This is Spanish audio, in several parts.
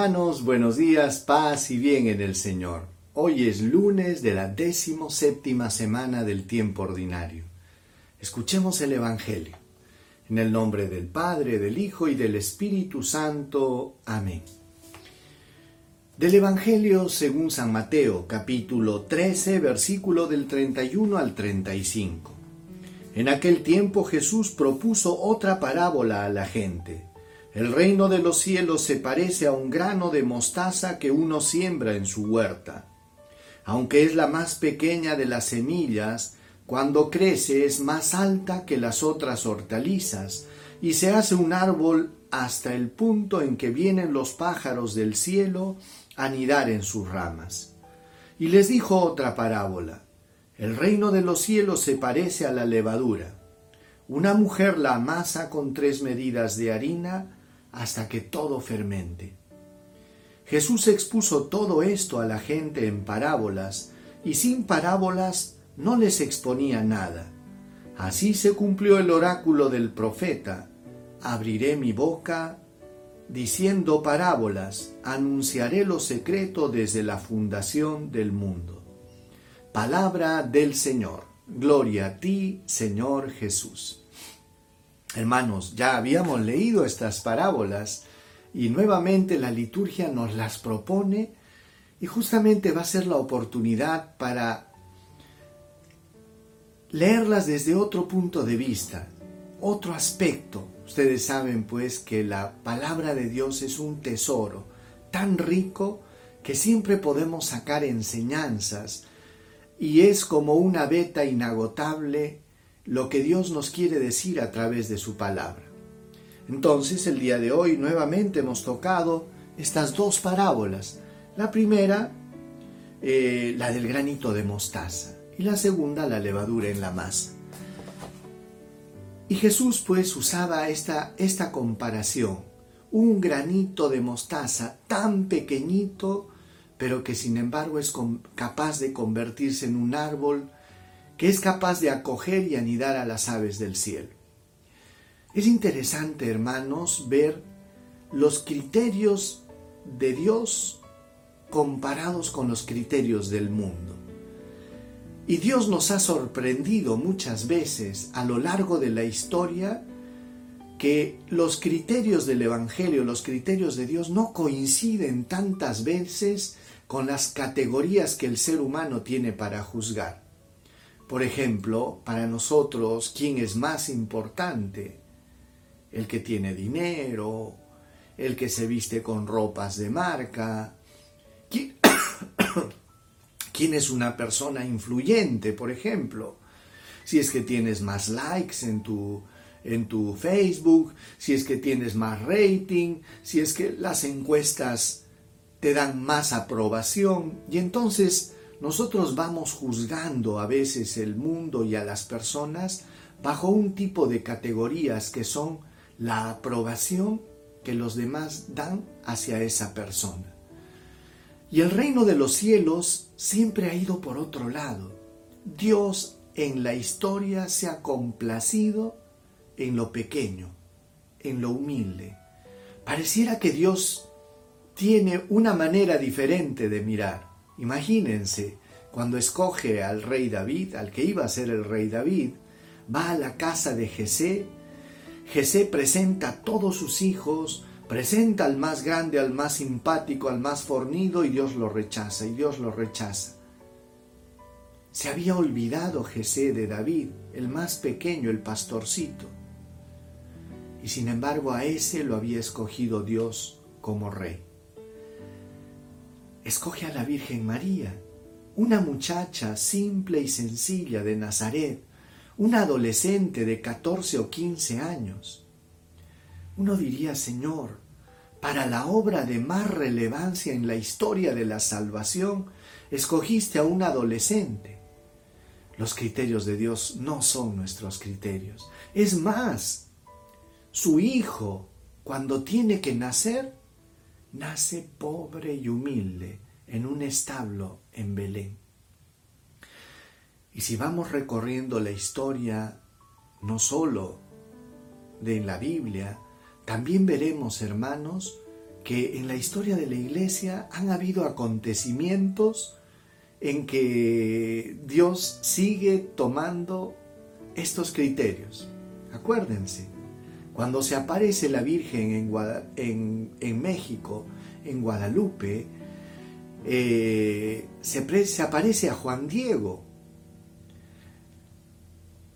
Hermanos, buenos días, paz y bien en el Señor. Hoy es lunes de la décimo séptima semana del tiempo ordinario. Escuchemos el Evangelio. En el nombre del Padre, del Hijo y del Espíritu Santo. Amén. Del Evangelio según San Mateo, capítulo 13, versículo del 31 al 35. En aquel tiempo Jesús propuso otra parábola a la gente el reino de los cielos se parece a un grano de mostaza que uno siembra en su huerta. Aunque es la más pequeña de las semillas, cuando crece es más alta que las otras hortalizas y se hace un árbol hasta el punto en que vienen los pájaros del cielo a anidar en sus ramas. Y les dijo otra parábola. El reino de los cielos se parece a la levadura. Una mujer la amasa con tres medidas de harina hasta que todo fermente. Jesús expuso todo esto a la gente en parábolas, y sin parábolas no les exponía nada. Así se cumplió el oráculo del profeta, abriré mi boca diciendo parábolas, anunciaré lo secreto desde la fundación del mundo. Palabra del Señor. Gloria a ti, Señor Jesús. Hermanos, ya habíamos leído estas parábolas y nuevamente la liturgia nos las propone y justamente va a ser la oportunidad para leerlas desde otro punto de vista, otro aspecto. Ustedes saben pues que la palabra de Dios es un tesoro tan rico que siempre podemos sacar enseñanzas y es como una veta inagotable lo que Dios nos quiere decir a través de su palabra. Entonces, el día de hoy nuevamente hemos tocado estas dos parábolas. La primera, eh, la del granito de mostaza, y la segunda, la levadura en la masa. Y Jesús pues usaba esta, esta comparación, un granito de mostaza tan pequeñito, pero que sin embargo es capaz de convertirse en un árbol que es capaz de acoger y anidar a las aves del cielo. Es interesante, hermanos, ver los criterios de Dios comparados con los criterios del mundo. Y Dios nos ha sorprendido muchas veces a lo largo de la historia que los criterios del Evangelio, los criterios de Dios no coinciden tantas veces con las categorías que el ser humano tiene para juzgar. Por ejemplo, para nosotros, ¿quién es más importante? El que tiene dinero, el que se viste con ropas de marca. ¿Quién, es una persona influyente, por ejemplo? Si es que tienes más likes en tu, en tu Facebook, si es que tienes más rating, si es que las encuestas te dan más aprobación. Y entonces nosotros vamos juzgando a veces el mundo y a las personas bajo un tipo de categorías que son la aprobación que los demás dan hacia esa persona. Y el reino de los cielos siempre ha ido por otro lado. Dios en la historia se ha complacido en lo pequeño, en lo humilde. Pareciera que Dios tiene una manera diferente de mirar. Imagínense, cuando escoge al rey David, al que iba a ser el rey David, va a la casa de Jesé, Jesé presenta a todos sus hijos, presenta al más grande, al más simpático, al más fornido, y Dios lo rechaza, y Dios lo rechaza. Se había olvidado Jesé de David, el más pequeño, el pastorcito. Y sin embargo a ese lo había escogido Dios como rey escoge a la Virgen María, una muchacha simple y sencilla de Nazaret, una adolescente de 14 o 15 años. Uno diría, Señor, para la obra de más relevancia en la historia de la salvación, escogiste a un adolescente. Los criterios de Dios no son nuestros criterios. Es más, su hijo, cuando tiene que nacer, nace pobre y humilde en un establo en Belén. Y si vamos recorriendo la historia, no solo de la Biblia, también veremos, hermanos, que en la historia de la iglesia han habido acontecimientos en que Dios sigue tomando estos criterios. Acuérdense, cuando se aparece la Virgen en, México, en Guadalupe, eh, se, se aparece a Juan Diego,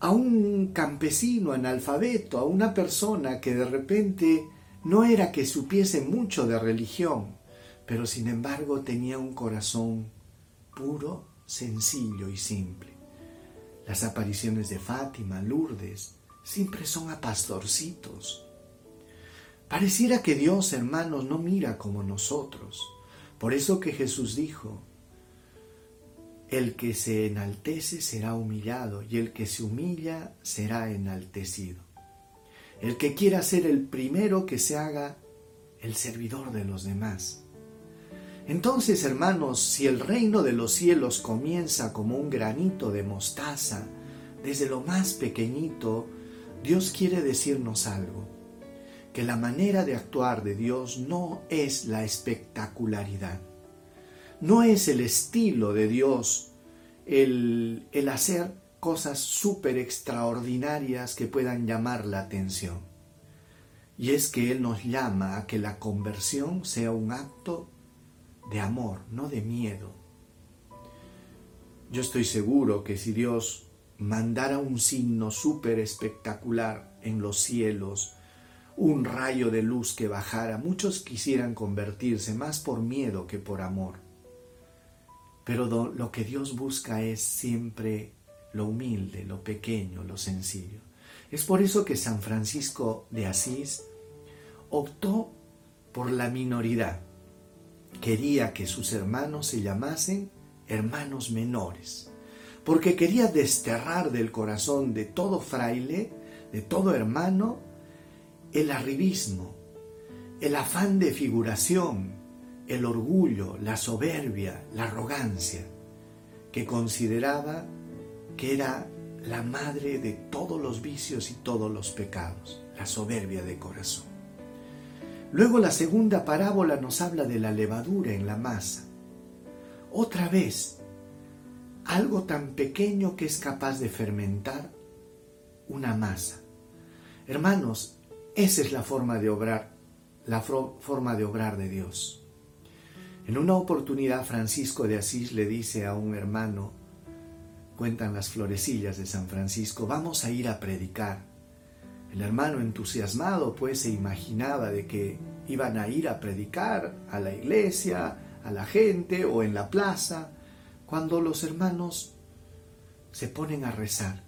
a un campesino analfabeto, a una persona que de repente no era que supiese mucho de religión, pero sin embargo tenía un corazón puro, sencillo y simple. Las apariciones de Fátima, Lourdes, siempre son a pastorcitos. Pareciera que Dios, hermanos, no mira como nosotros. Por eso que Jesús dijo, el que se enaltece será humillado y el que se humilla será enaltecido. El que quiera ser el primero que se haga el servidor de los demás. Entonces, hermanos, si el reino de los cielos comienza como un granito de mostaza, desde lo más pequeñito, Dios quiere decirnos algo, que la manera de actuar de Dios no es la espectacularidad, no es el estilo de Dios el, el hacer cosas súper extraordinarias que puedan llamar la atención. Y es que Él nos llama a que la conversión sea un acto de amor, no de miedo. Yo estoy seguro que si Dios mandara un signo súper espectacular en los cielos, un rayo de luz que bajara, muchos quisieran convertirse más por miedo que por amor. Pero lo que Dios busca es siempre lo humilde, lo pequeño, lo sencillo. Es por eso que San Francisco de Asís optó por la minoridad. Quería que sus hermanos se llamasen hermanos menores, porque quería desterrar del corazón de todo fraile, de todo hermano, el arribismo, el afán de figuración, el orgullo, la soberbia, la arrogancia, que consideraba que era la madre de todos los vicios y todos los pecados, la soberbia de corazón. Luego la segunda parábola nos habla de la levadura en la masa. Otra vez, algo tan pequeño que es capaz de fermentar una masa. Hermanos, esa es la forma de obrar, la forma de obrar de Dios. En una oportunidad Francisco de Asís le dice a un hermano, cuentan las florecillas de San Francisco, vamos a ir a predicar. El hermano entusiasmado pues se imaginaba de que iban a ir a predicar a la iglesia, a la gente o en la plaza, cuando los hermanos se ponen a rezar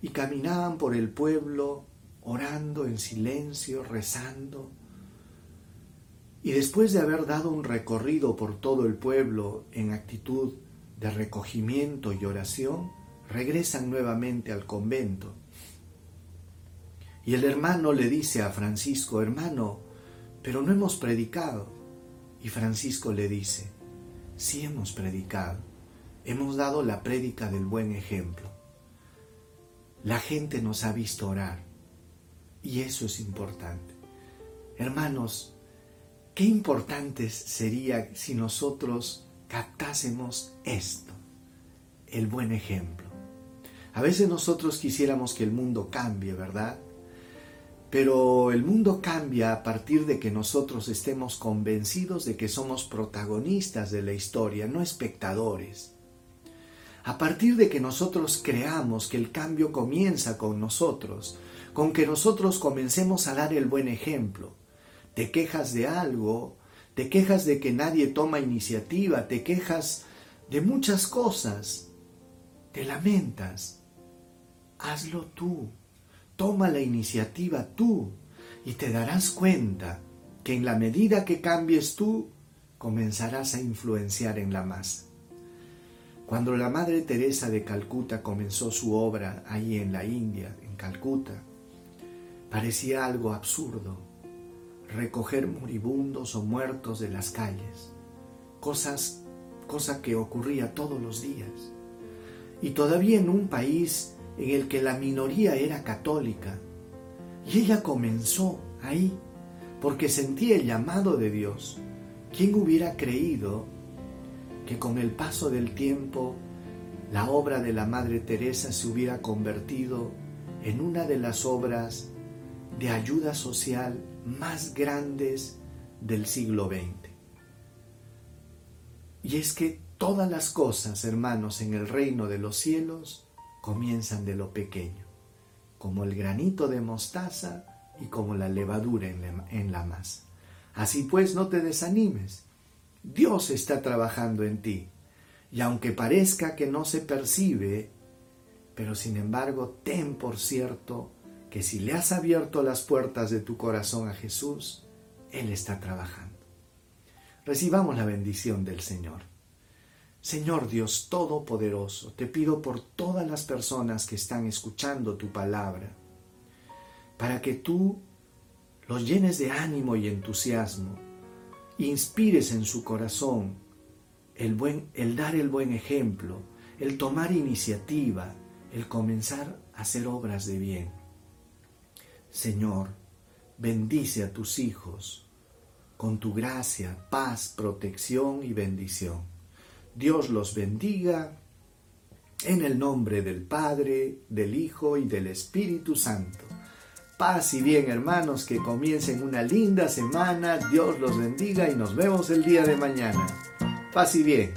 y caminaban por el pueblo orando en silencio, rezando. Y después de haber dado un recorrido por todo el pueblo en actitud de recogimiento y oración, regresan nuevamente al convento. Y el hermano le dice a Francisco, hermano, pero no hemos predicado. Y Francisco le dice, sí hemos predicado, hemos dado la prédica del buen ejemplo. La gente nos ha visto orar y eso es importante. Hermanos, qué importante sería si nosotros captásemos esto, el buen ejemplo. A veces nosotros quisiéramos que el mundo cambie, ¿verdad? Pero el mundo cambia a partir de que nosotros estemos convencidos de que somos protagonistas de la historia, no espectadores. A partir de que nosotros creamos que el cambio comienza con nosotros, con que nosotros comencemos a dar el buen ejemplo. Te quejas de algo, te quejas de que nadie toma iniciativa, te quejas de muchas cosas, te lamentas. Hazlo tú, toma la iniciativa tú y te darás cuenta que en la medida que cambies tú, comenzarás a influenciar en la masa. Cuando la Madre Teresa de Calcuta comenzó su obra ahí en la India, en Calcuta, parecía algo absurdo recoger moribundos o muertos de las calles, cosas, cosa que ocurría todos los días. Y todavía en un país en el que la minoría era católica. Y ella comenzó ahí, porque sentí el llamado de Dios. ¿Quién hubiera creído que con el paso del tiempo la obra de la Madre Teresa se hubiera convertido en una de las obras de ayuda social más grandes del siglo XX? Y es que todas las cosas, hermanos, en el reino de los cielos comienzan de lo pequeño, como el granito de mostaza y como la levadura en la, masa. Así pues, no te desanimes. Dios está trabajando en ti. Y aunque parezca que no se percibe, pero sin embargo, ten por cierto que si le has abierto las puertas de tu corazón a Jesús, Él está trabajando. Recibamos la bendición del Señor. Señor Dios Todopoderoso, te pido por todas las personas que están escuchando tu palabra, para que tú los llenes de ánimo y entusiasmo, inspires en su corazón el, el dar el buen ejemplo, el tomar iniciativa, el comenzar a hacer obras de bien. Señor, bendice a tus hijos con tu gracia, paz, protección y bendición. Dios los bendiga en el nombre del Padre, del Hijo y del Espíritu Santo. Paz y bien hermanos, que comiencen una linda semana, Dios los bendiga y nos vemos el día de mañana. Paz y bien.